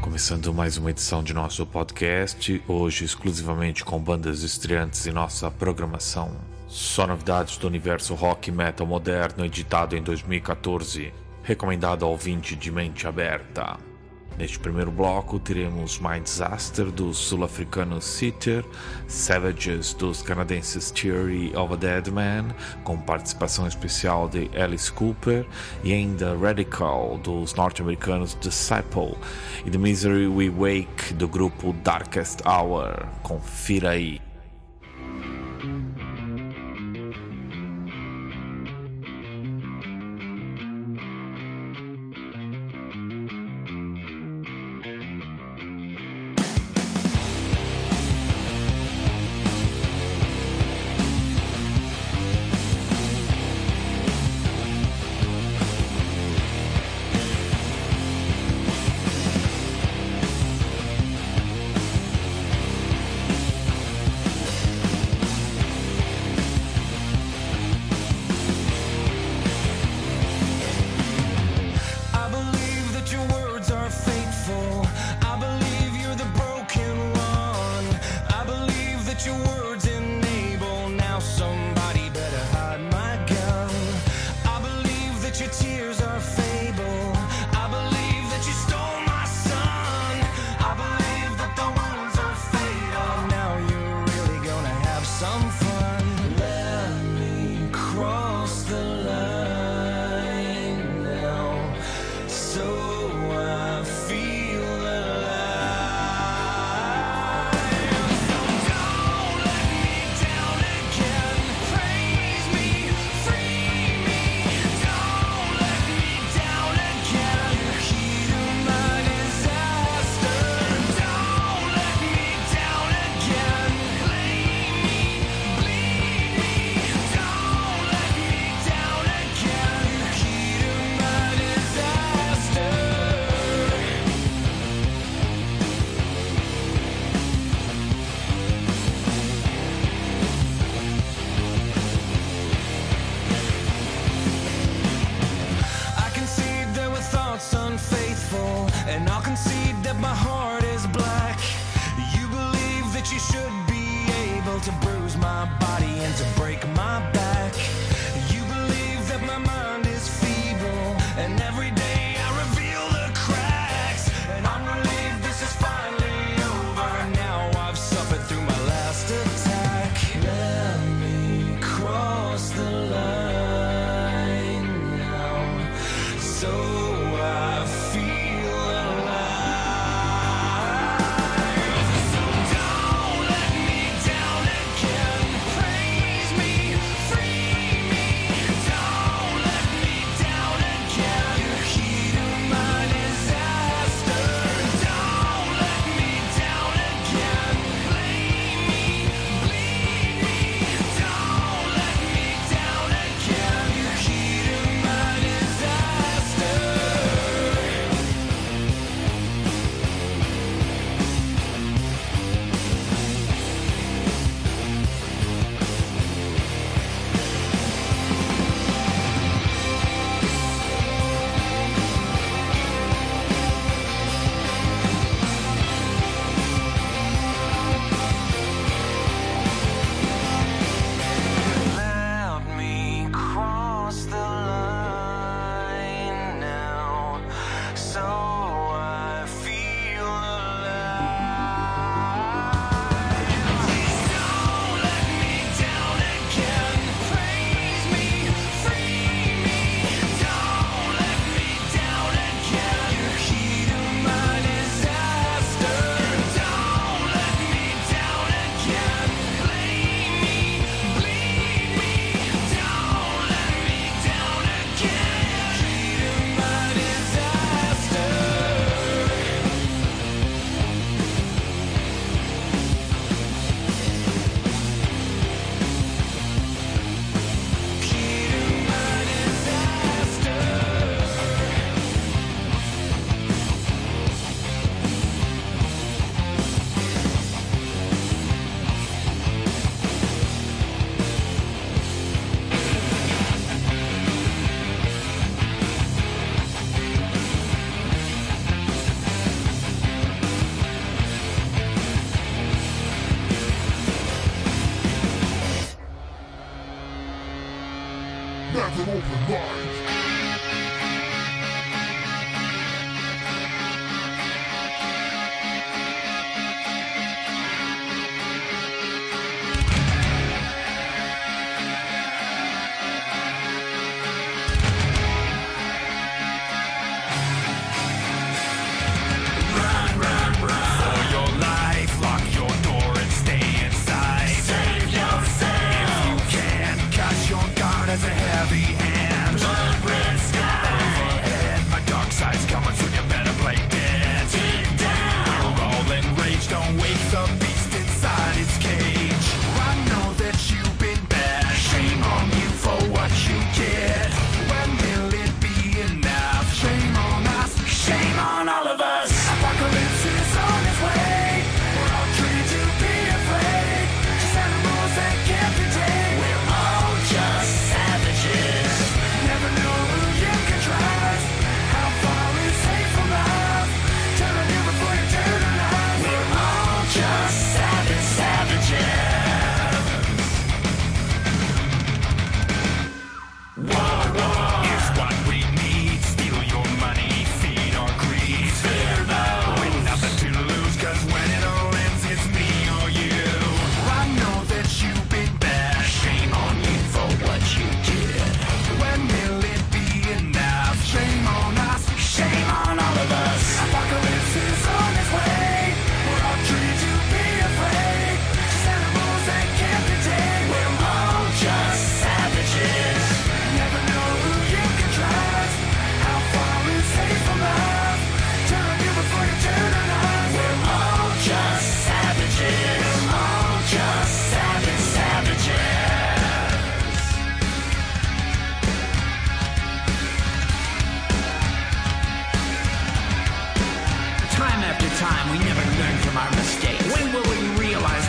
Começando mais uma edição de nosso podcast, hoje exclusivamente com bandas estreantes em nossa programação. Só novidades do universo rock metal moderno editado em 2014, recomendado ao ouvinte de mente aberta. Neste primeiro bloco teremos My Disaster dos sul-africanos Sitter, Savages dos canadenses Theory of a Dead Man, com participação especial de Alice Cooper, e ainda Radical dos norte-americanos Disciple e The Misery We Wake do grupo Darkest Hour. Confira aí.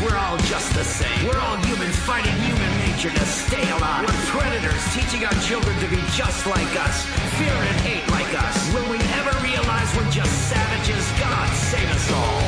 We're all just the same. We're all humans fighting human nature to stay alive. We're predators teaching our children to be just like us, fear and hate like us. Will we ever realize we're just savages? God save us all.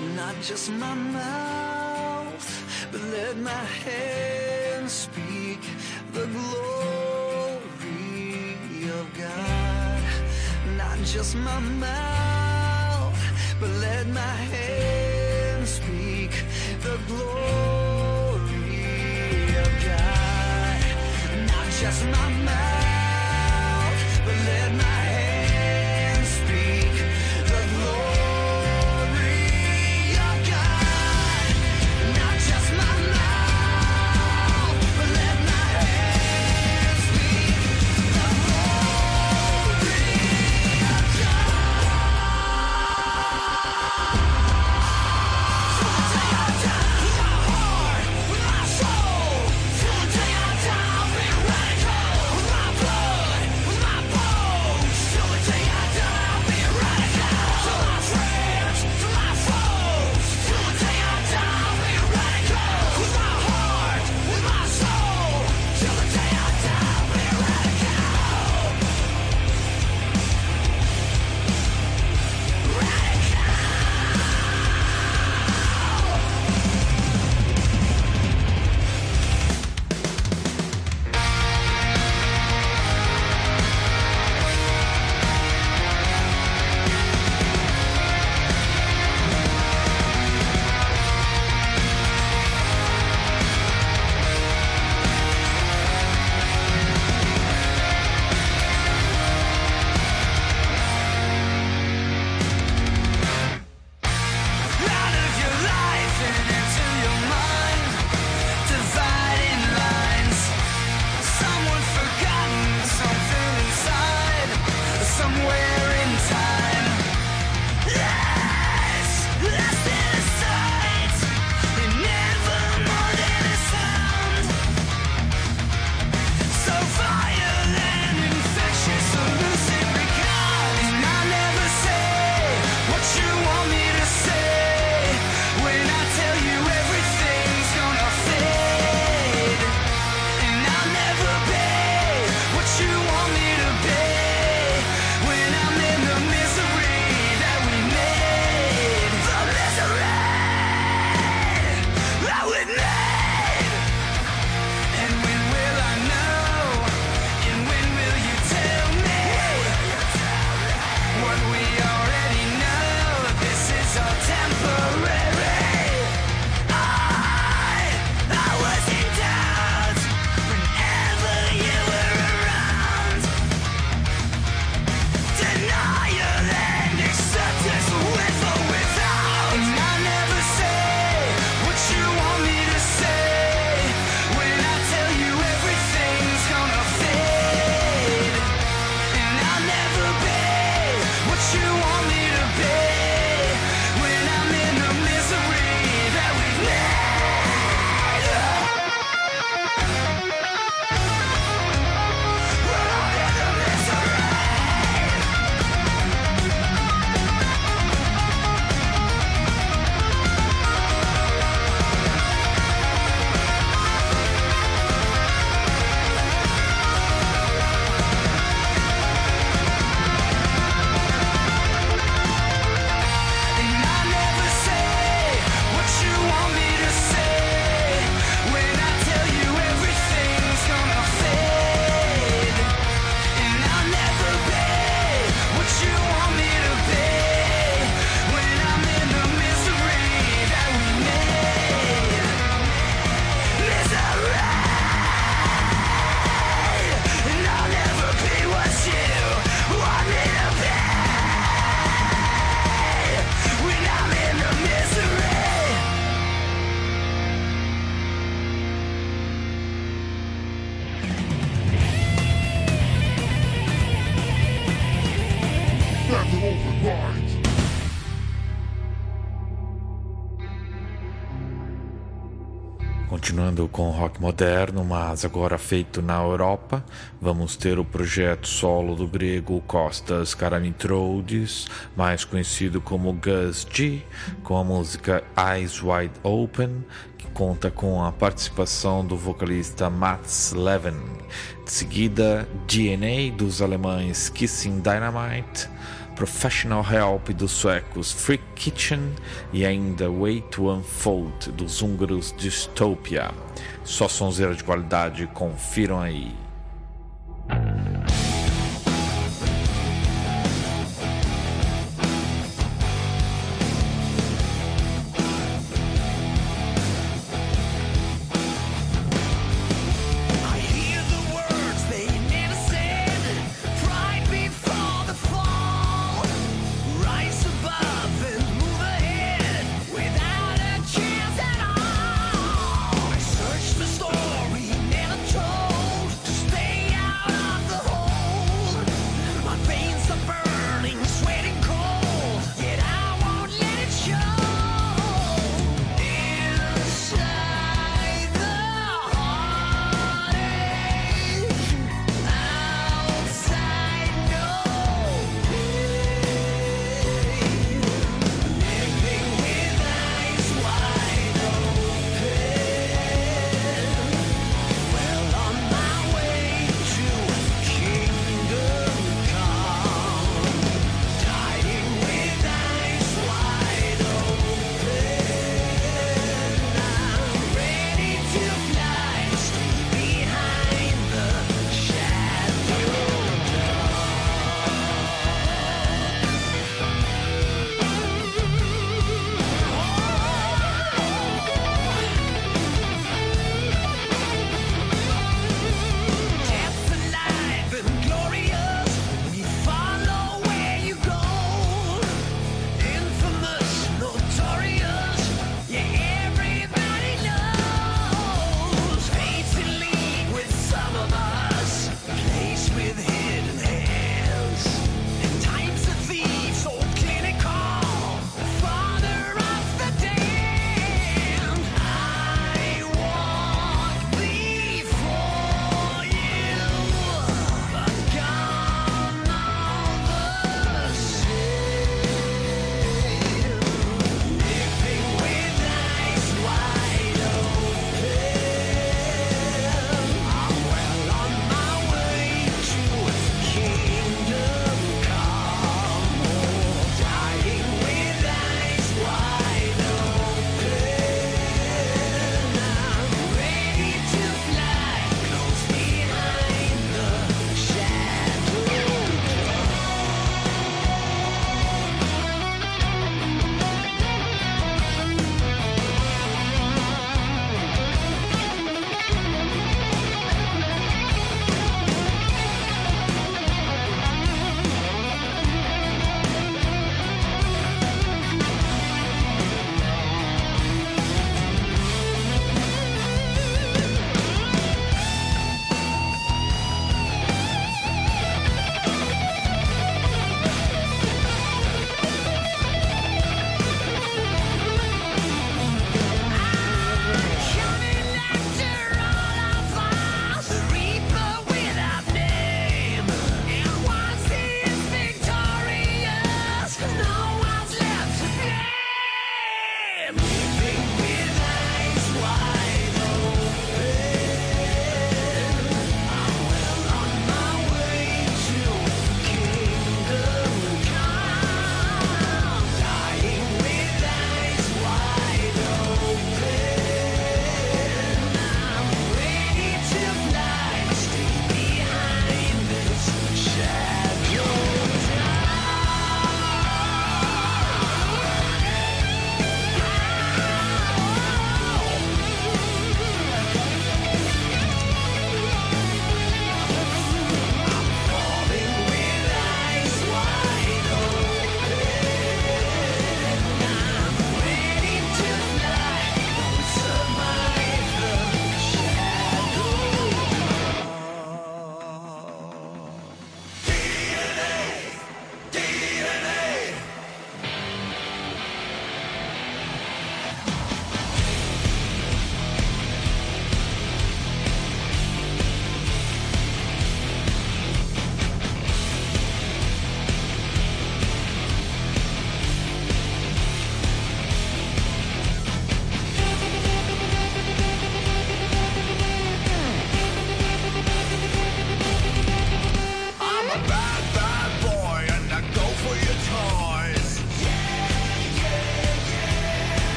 Not just my mouth, but let my hands speak the glory of God. Not just my mouth, but let my hands speak the glory of God. Not just my mouth, but let my com rock moderno, mas agora feito na Europa. Vamos ter o projeto solo do grego Costas Karamitroides, mais conhecido como Gus G, com a música Eyes Wide Open, que conta com a participação do vocalista Mats Levin. De seguida, DNA dos alemães Kissing Dynamite. Professional Help dos suecos Freak Kitchen e ainda Way to Unfold dos húngaros Dystopia. Só sonzeira de qualidade, confiram aí.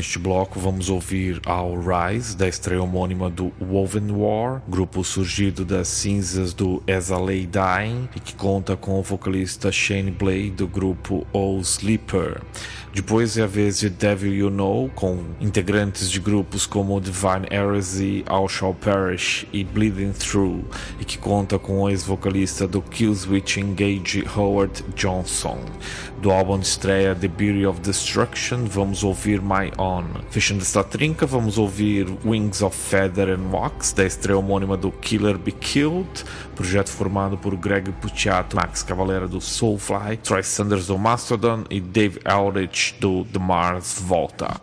Neste bloco vamos ouvir All Rise, da estreia homônima do Woven War, grupo surgido das cinzas do As I Lay Dying e que conta com o vocalista Shane Blade do grupo O Sleeper. Depois é a vez de Devil You Know, com integrantes de grupos como Divine Heresy, All Shall Perish e Bleeding Through, e que conta com o ex-vocalista do Killswitch Engage Howard Johnson. Do álbum de estreia The Beauty of Destruction, vamos ouvir My On. Fechando esta trinca, vamos ouvir Wings of Feather and Wax, da estreia homônima do Killer Be Killed, projeto formado por Greg Puciato, Max Cavalera do Soulfly, Troy Sanders do Mastodon e Dave Aldrich do The Mars Volta.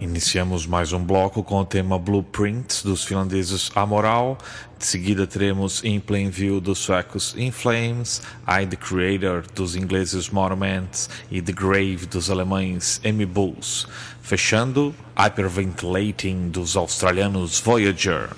Iniciamos mais um bloco com o tema Blueprint dos finlandeses Amoral. De seguida teremos In Plain View dos suecos In Flames, I the Creator dos ingleses Monuments e The Grave dos alemães M. Bulls. Fechando, Hyperventilating dos australianos Voyager.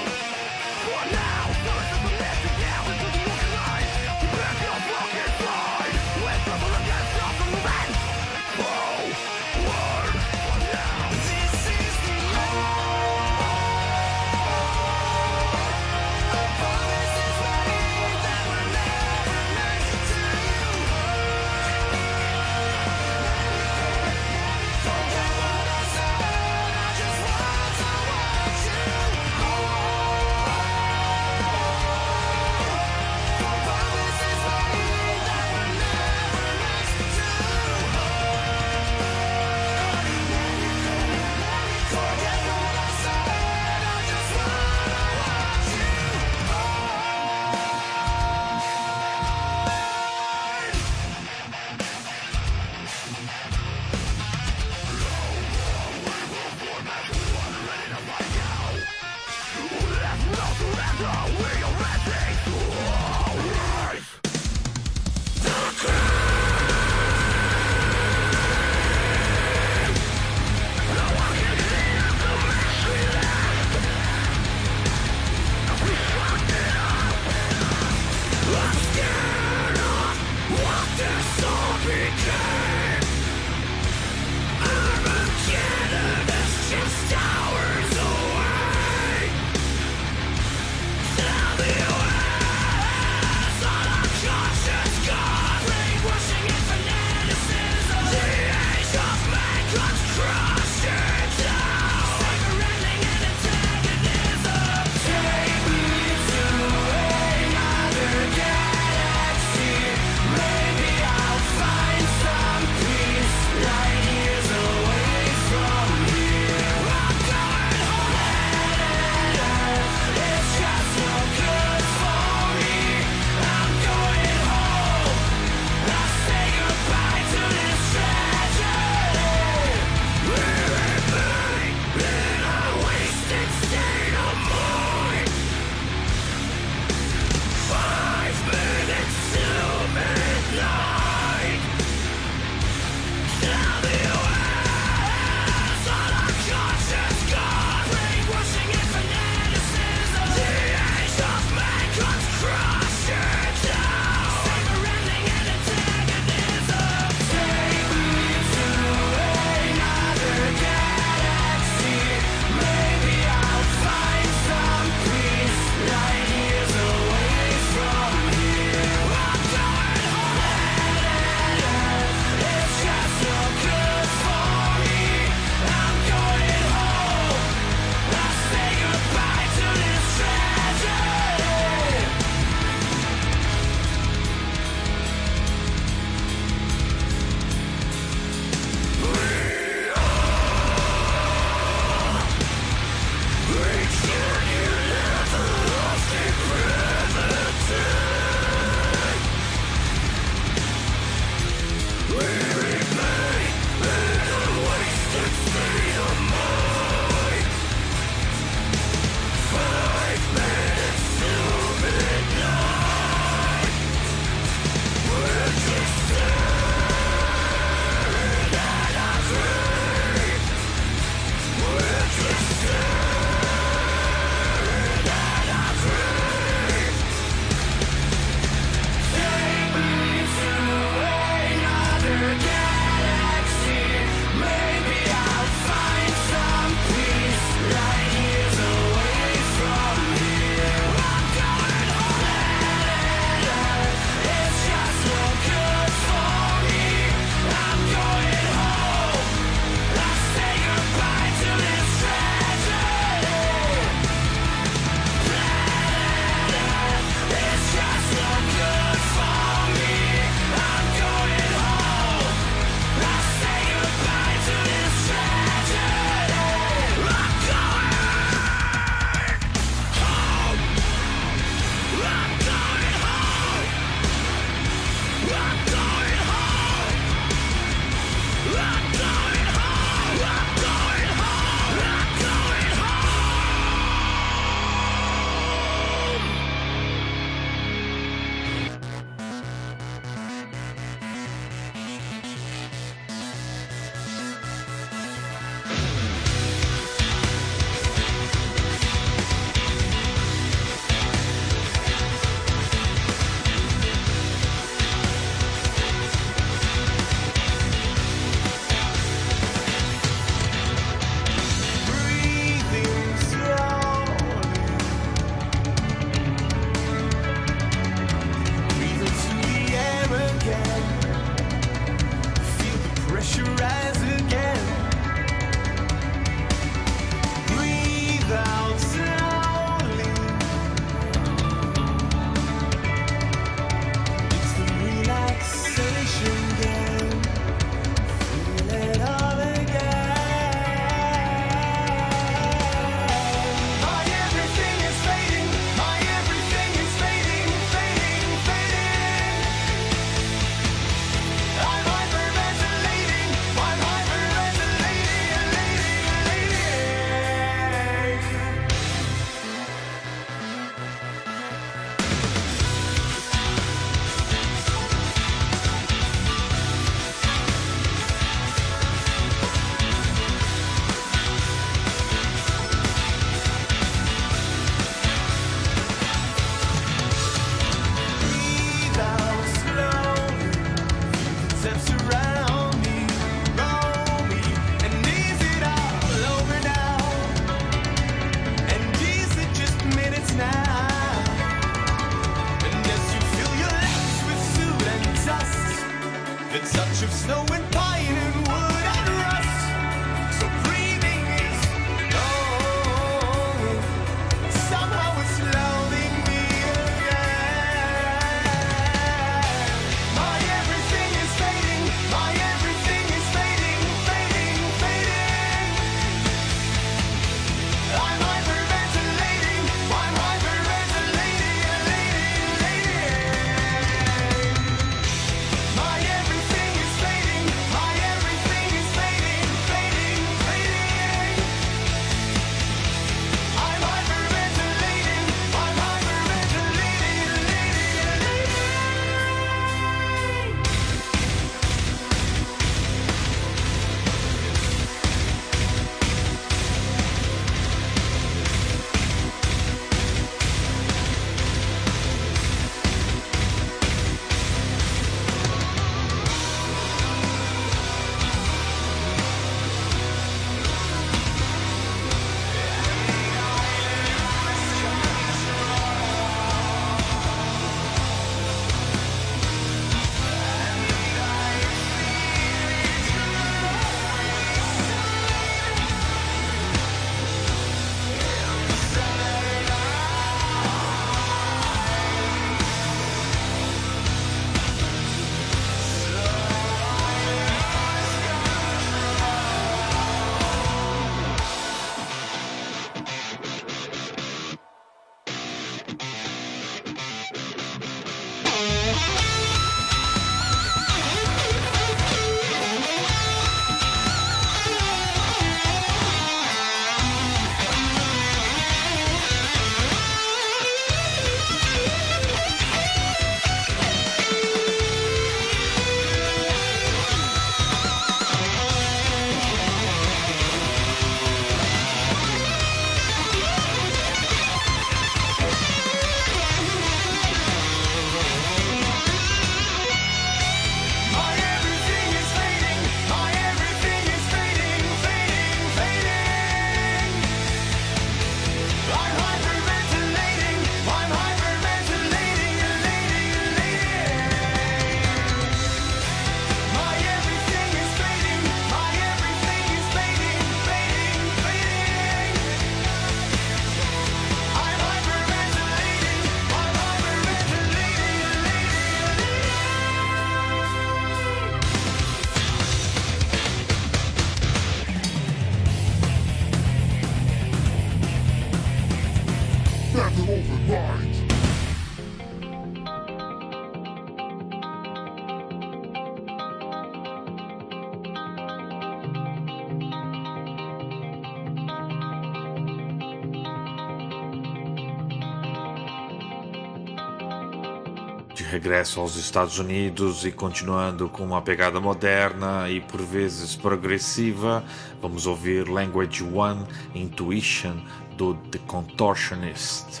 Regresso aos Estados Unidos e continuando com uma pegada moderna e por vezes progressiva, vamos ouvir Language One Intuition do The Contortionist,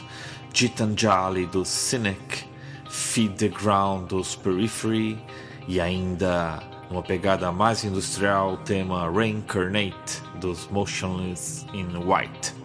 Gitanjali do Cynic, Feed the Ground dos Periphery. E ainda numa pegada mais industrial o tema Reincarnate dos Motionless in White.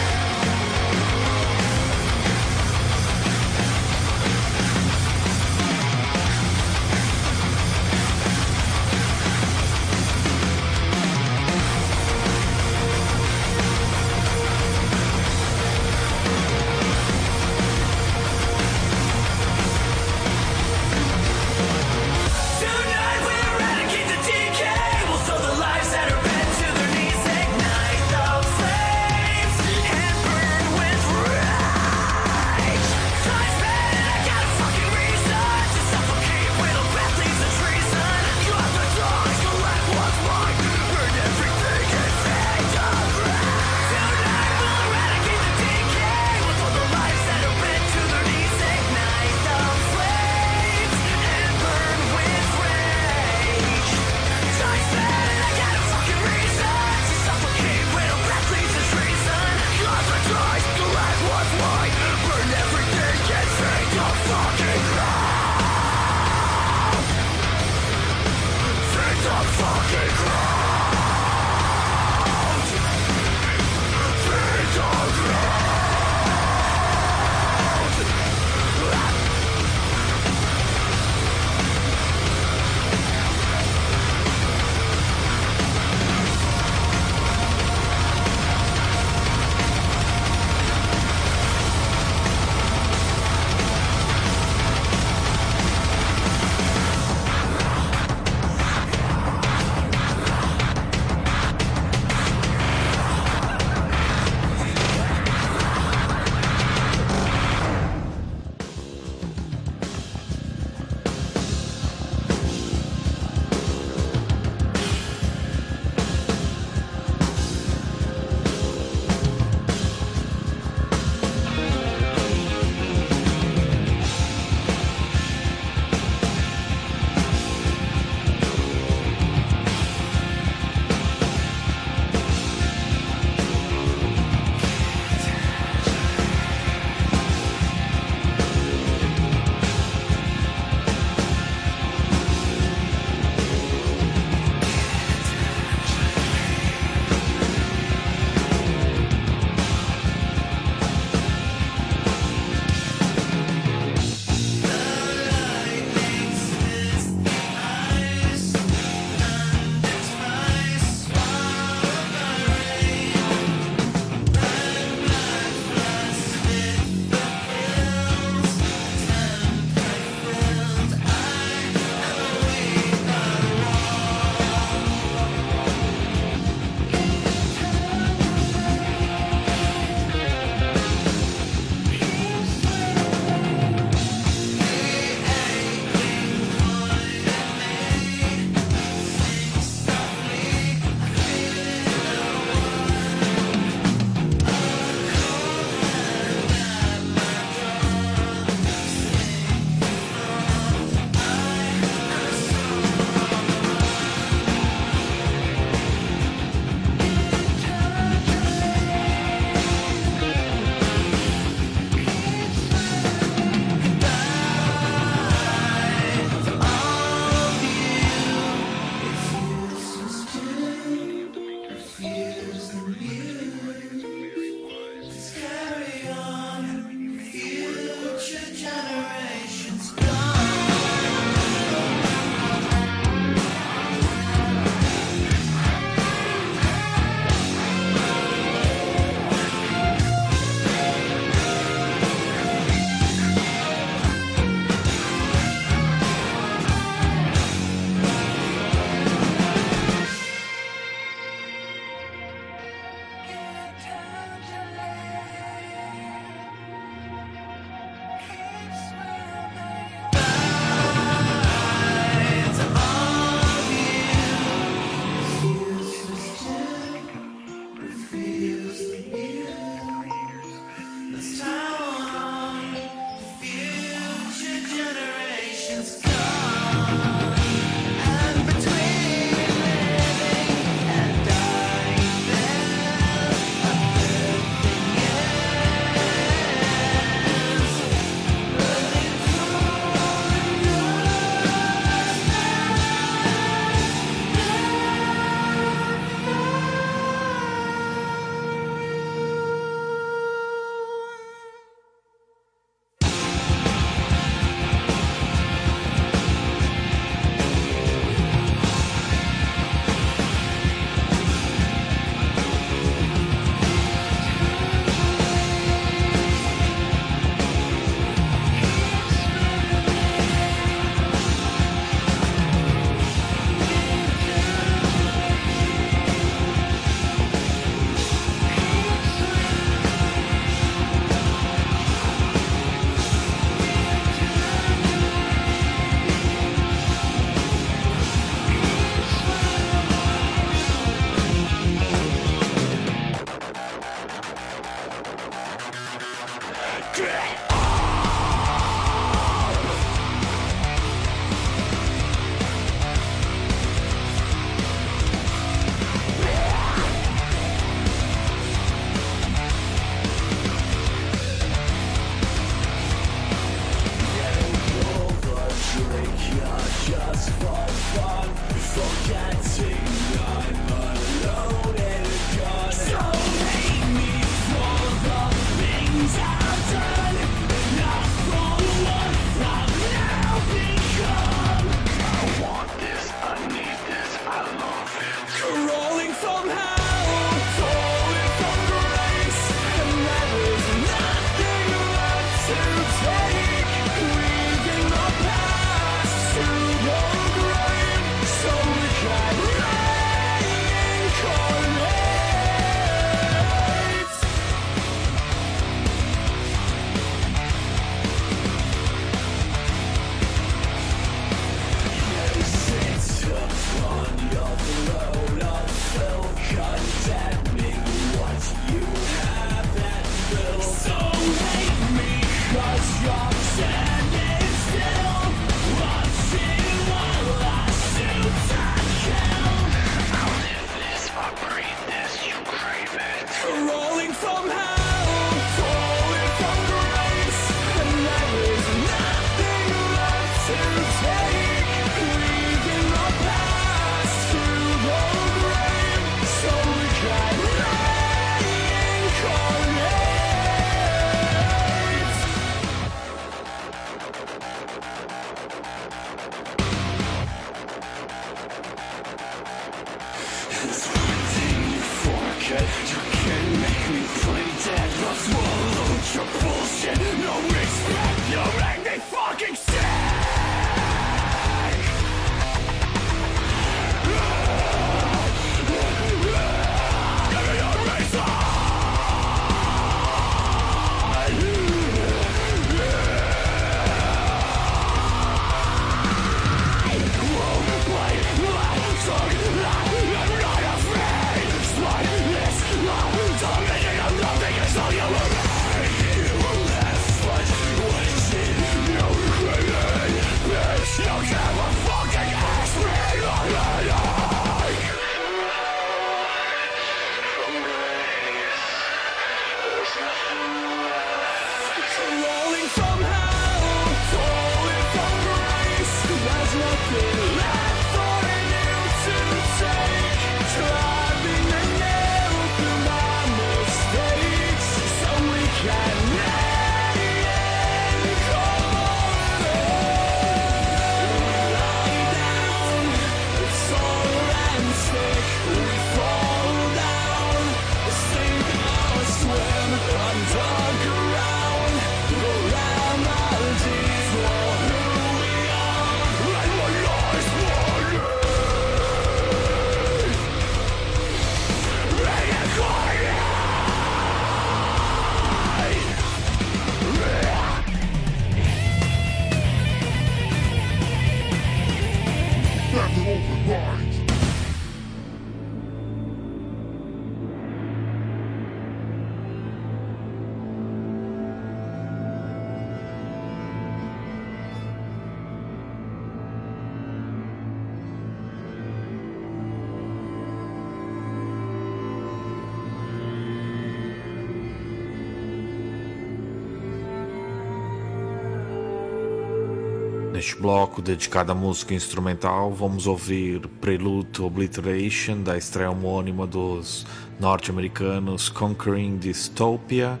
Bloco dedicado à música instrumental, vamos ouvir Prelude Obliteration, da estreia homônima dos norte-americanos Conquering Dystopia,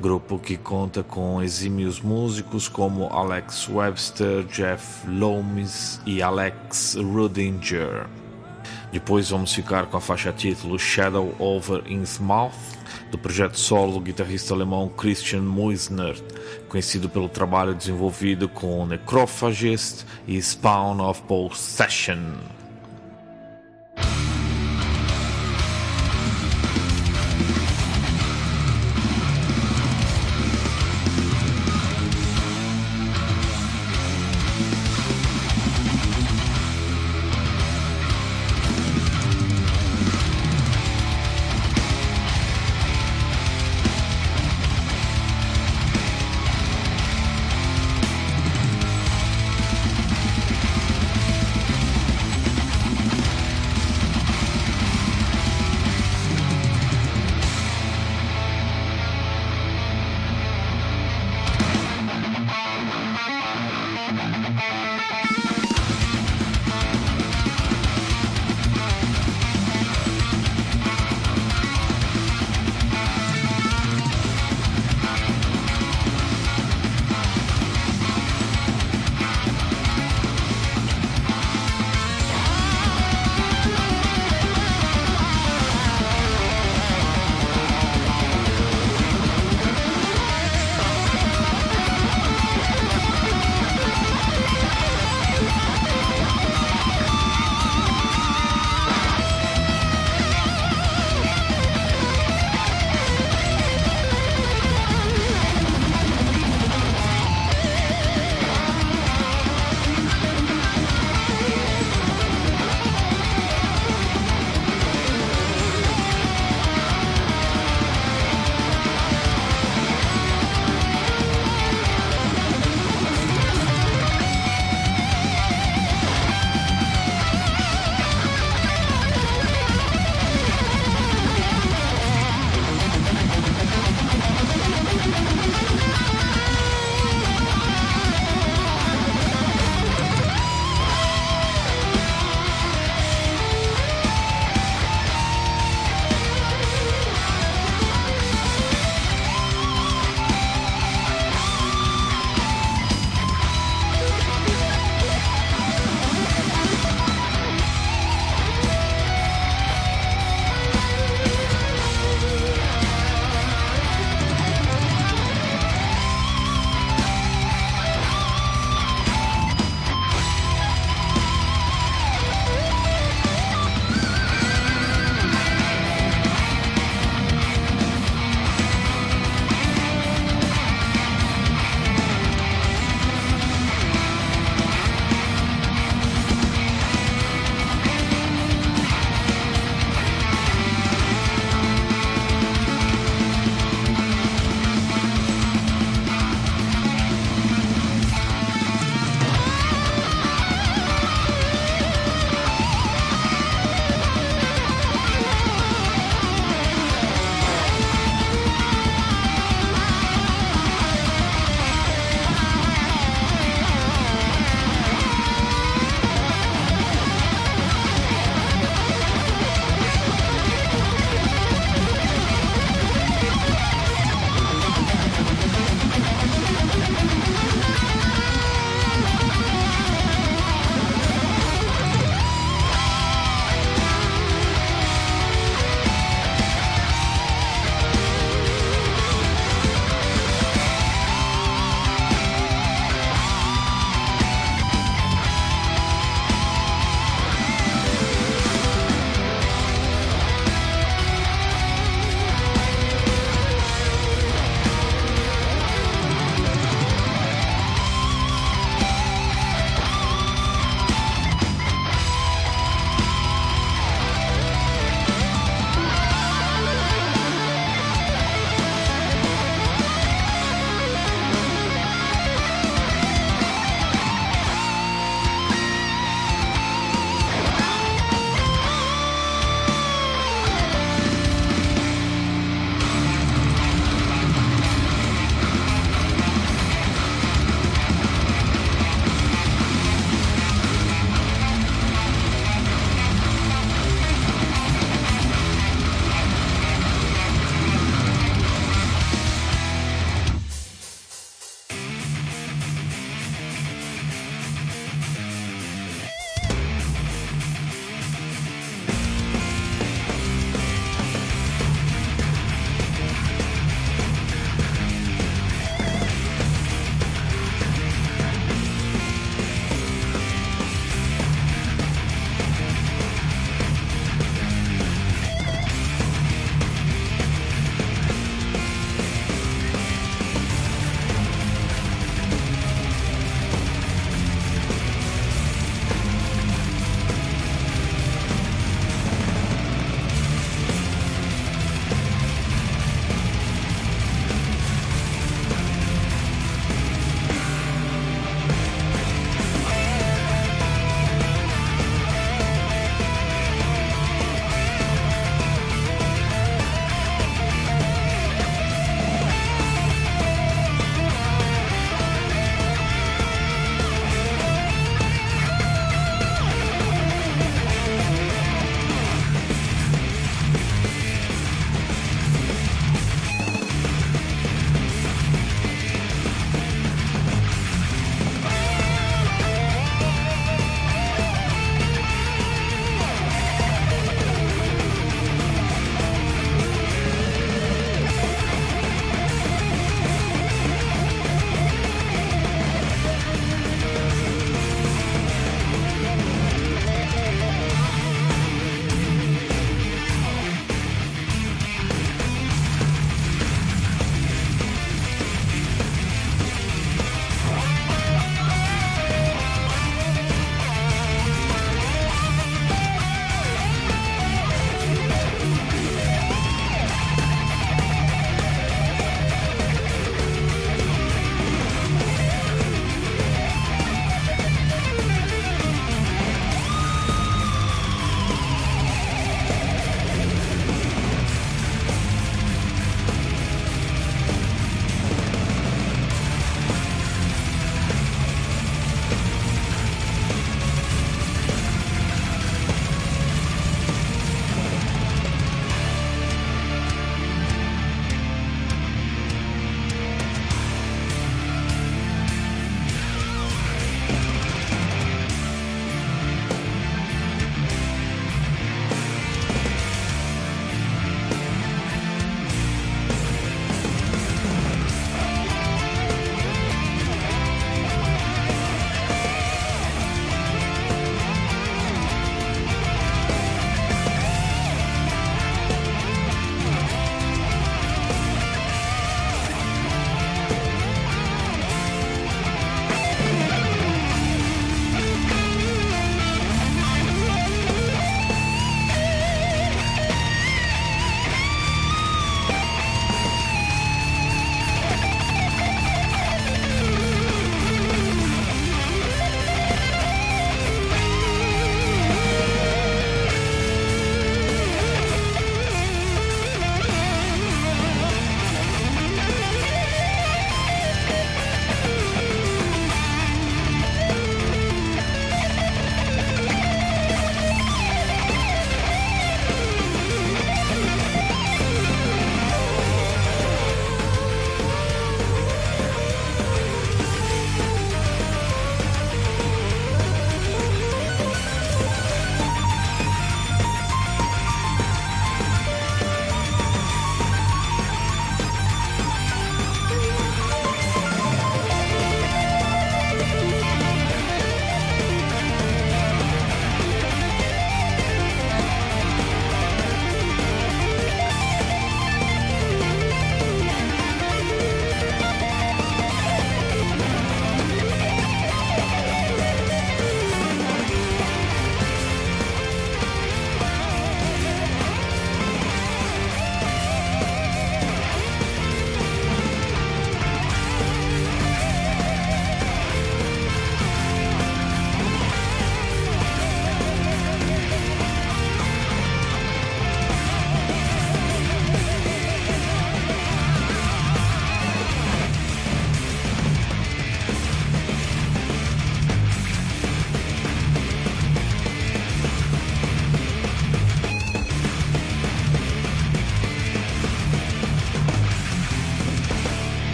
grupo que conta com exímios músicos como Alex Webster, Jeff Loomis e Alex Rudinger. Depois vamos ficar com a faixa título Shadow Over Innsmouth, do projeto solo do guitarrista alemão Christian Muisner, conhecido pelo trabalho desenvolvido com Necrophagist e Spawn of Possession.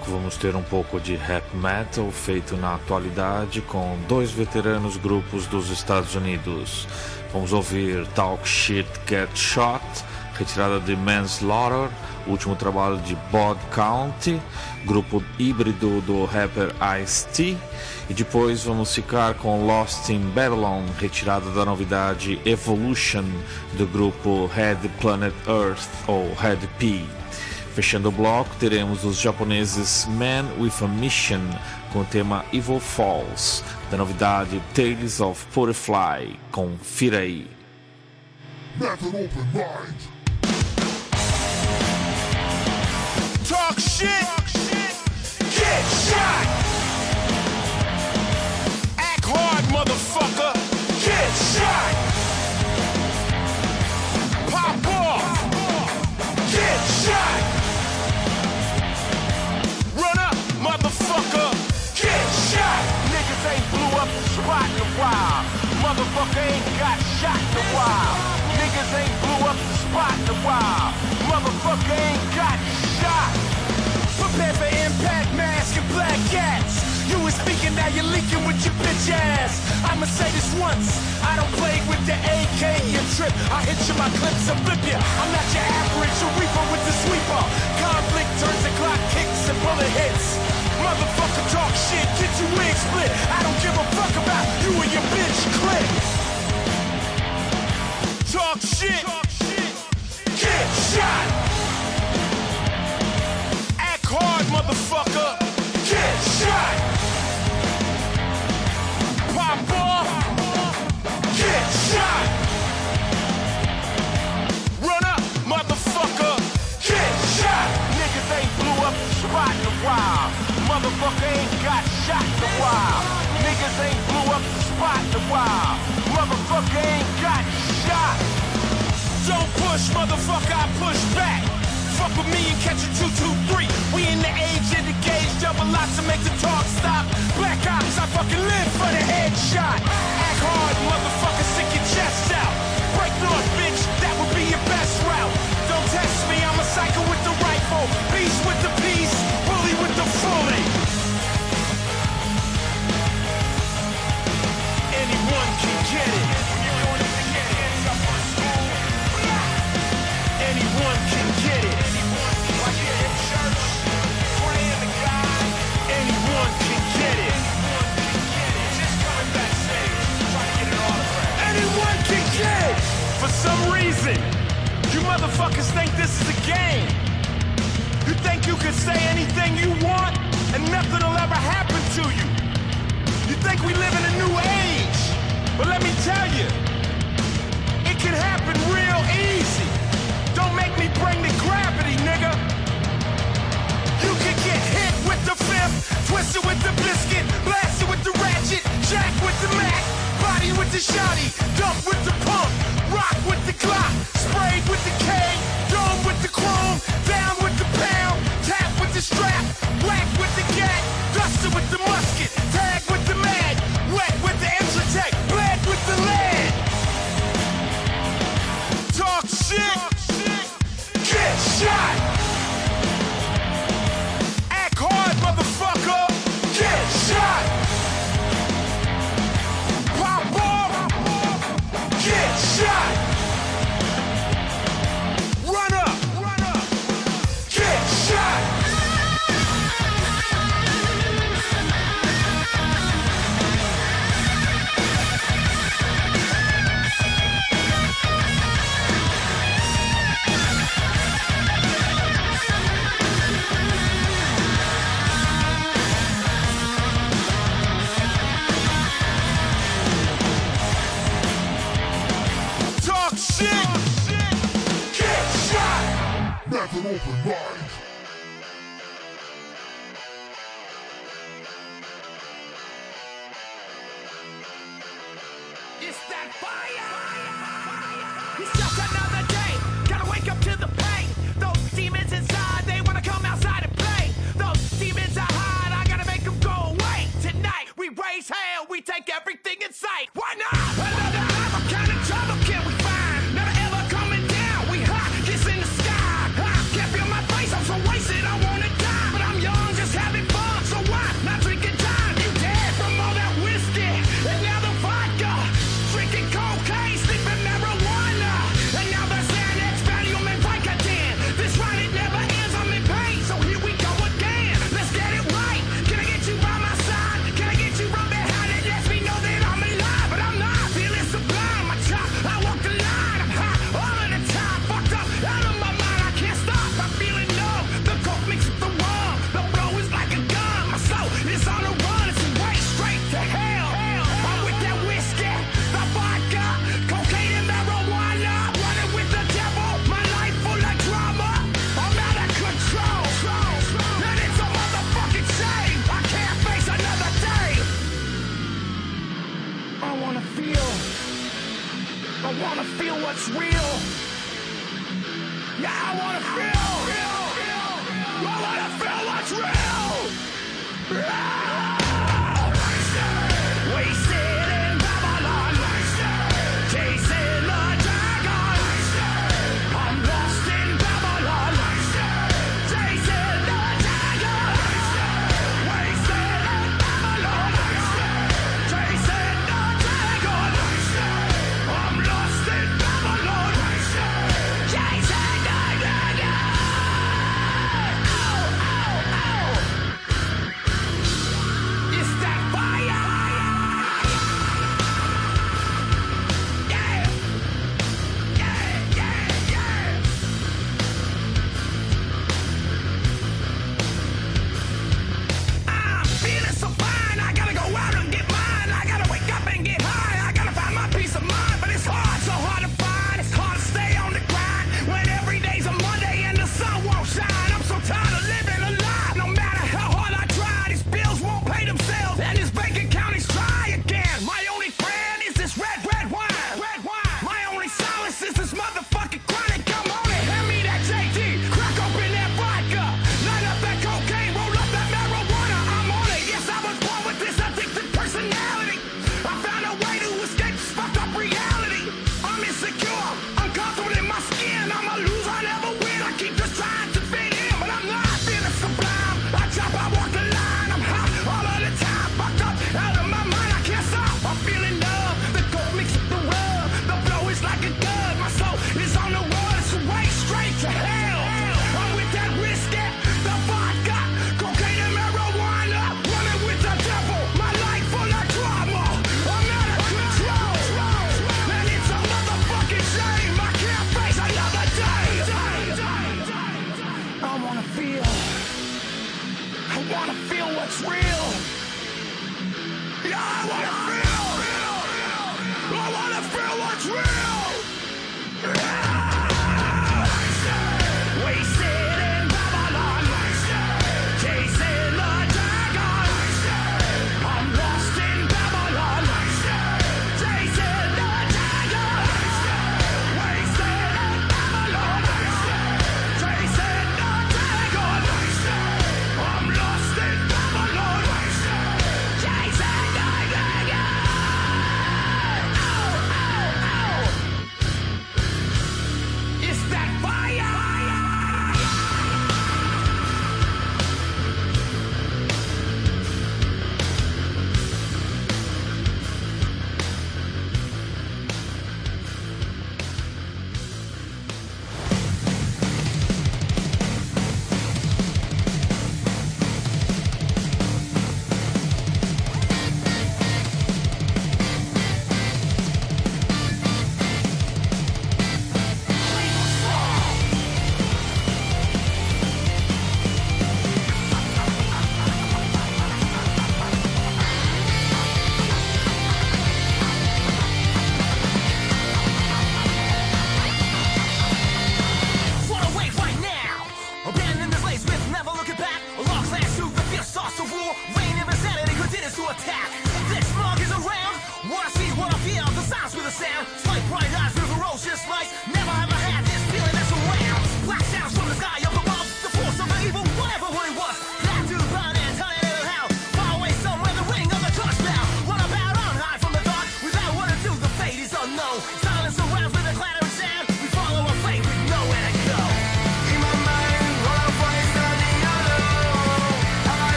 Bloco vamos ter um pouco de rap metal feito na atualidade com dois veteranos grupos dos Estados Unidos. Vamos ouvir Talk Shit Get Shot, retirada de Manslaughter, último trabalho de Bod County, grupo híbrido do rapper Ice-T. E depois vamos ficar com Lost in Babylon, retirada da novidade Evolution do grupo Head Planet Earth ou Head P. Fechando o bloco, teremos os japoneses Man with a Mission com o tema Evil Falls, da novidade Tales of Purify. Confira aí. Method open mind. Talk shit. Get shot. Act hard, motherfucker. Get shot. Pop off. Get shot. While. Motherfucker ain't got shot in a while. Niggas ain't blew up the spot in a while. Motherfucker ain't got shot. Prepare for impact, mask, and black cats. You was speaking, now you're leaking with your bitch ass. I'ma say this once. I don't play with the AK, you trip. I hit you my clips and flip you. I'm not your average, a reaper with the sweeper. Conflict turns the clock, kicks and bullet hits. Motherfucker talk shit, get your wig split. I don't give a fuck about you and your bitch click. Talk shit. Get shot. Act hard, motherfucker. Get shot. Pop off. Get shot. Run up, motherfucker. Get shot. Niggas ain't blew up the spot in a while. Motherfucker ain't got shot in while. Niggas ain't blew up the spot in a while. Motherfucker ain't got shot. Don't push, motherfucker, I push back. Fuck with me and catch a 223. We in the age of the gauge, double lots to make the talk stop. Black ops, I fucking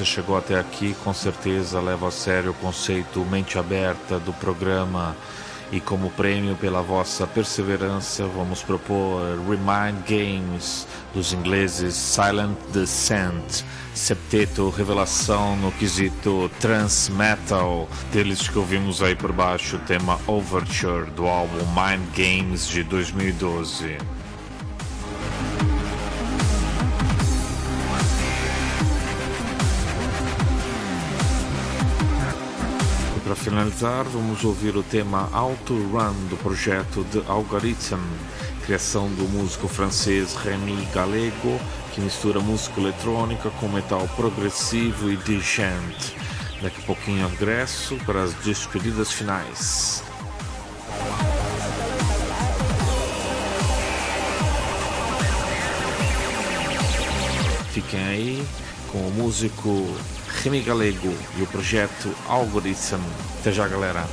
você chegou até aqui, com certeza leva a sério o conceito mente aberta do programa. E como prêmio pela vossa perseverança, vamos propor Remind Games dos ingleses Silent Descent, septeto revelação no quesito trans metal, deles que ouvimos aí por baixo o tema Overture do álbum Mind Games de 2012. Para finalizar, vamos ouvir o tema Auto Run do projeto The Algorithm, criação do músico francês Rémi Galego, que mistura música eletrônica com metal progressivo e digente. Daqui a pouquinho regresso para as despedidas finais. Fiquem aí com o músico Remy Galego e o projeto Algorithm. Até já, galera.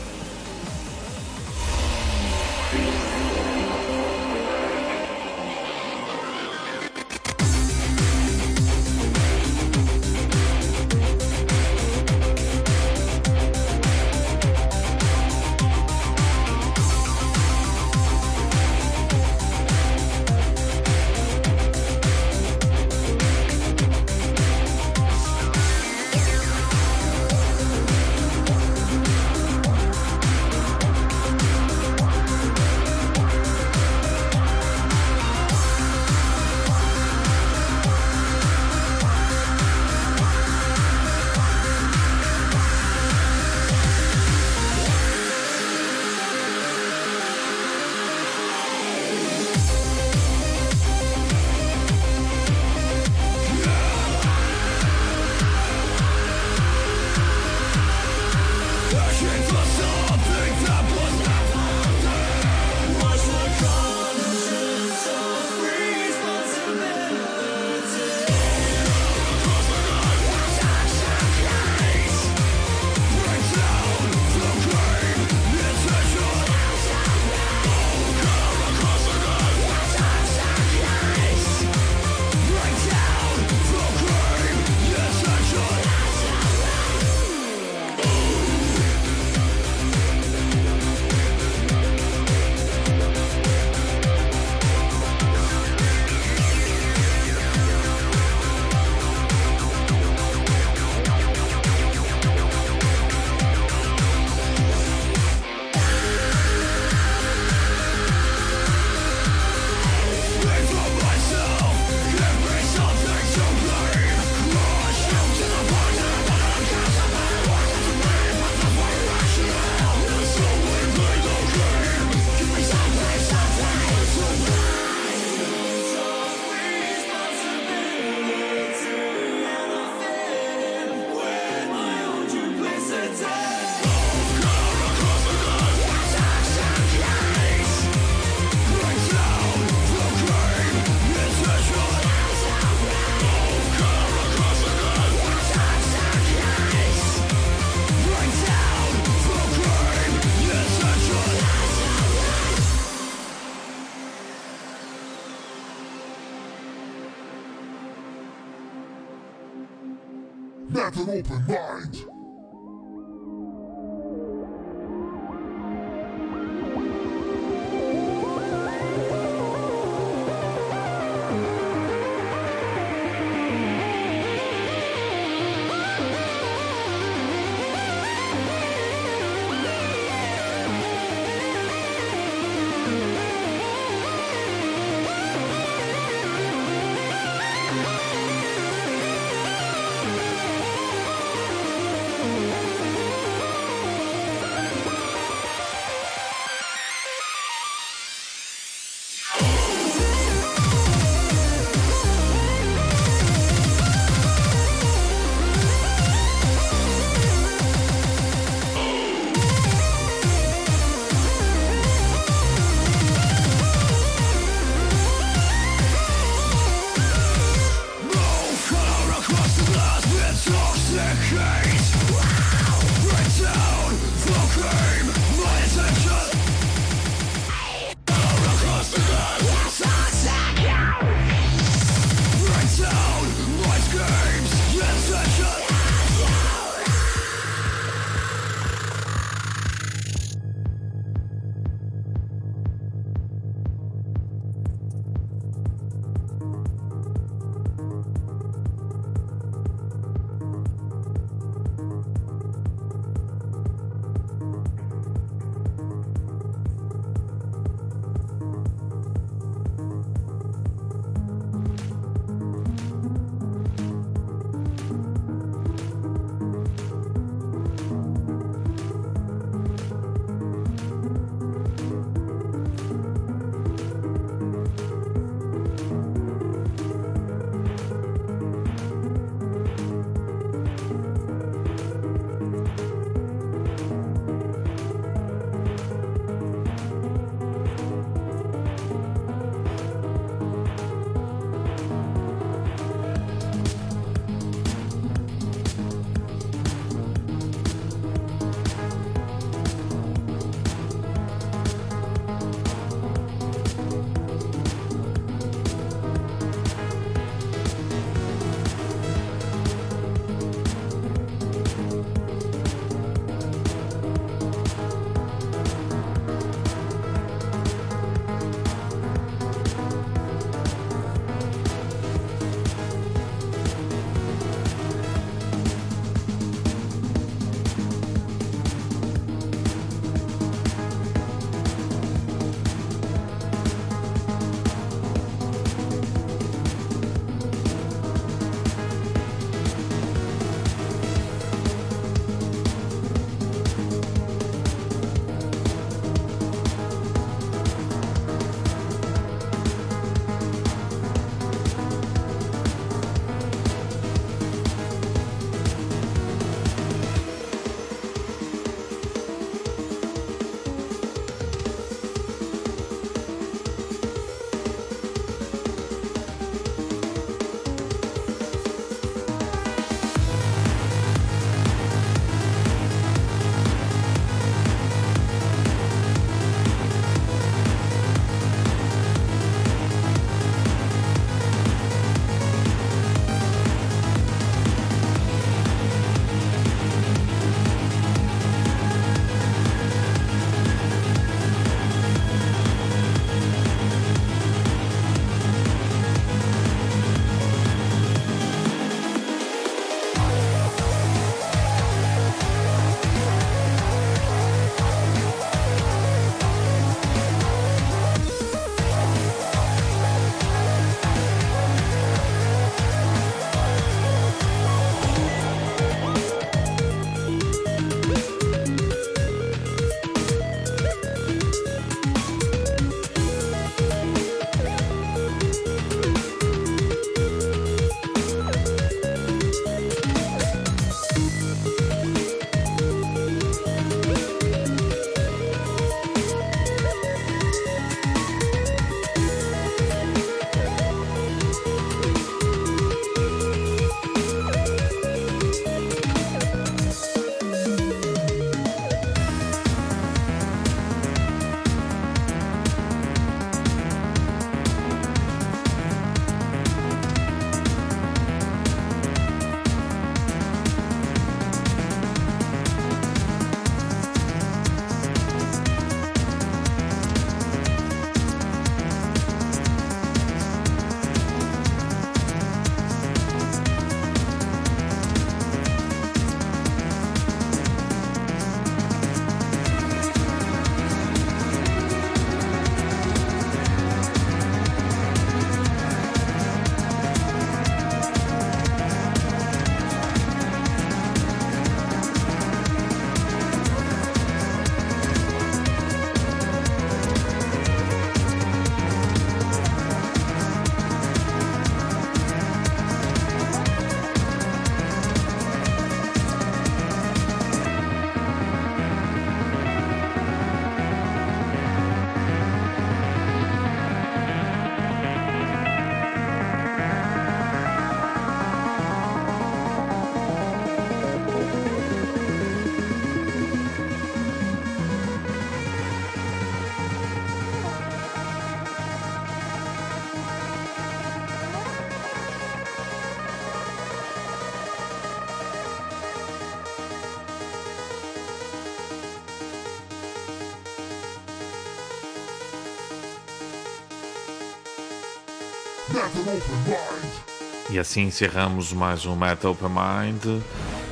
E assim encerramos mais um Metal Open Mind,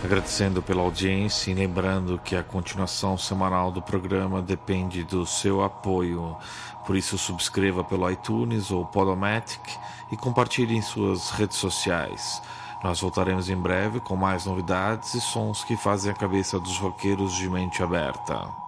agradecendo pela audiência e lembrando que a continuação semanal do programa depende do seu apoio. Por isso subscreva pelo iTunes ou Podomatic e compartilhe em suas redes sociais. Nós voltaremos em breve com mais novidades e sons que fazem a cabeça dos roqueiros de mente aberta.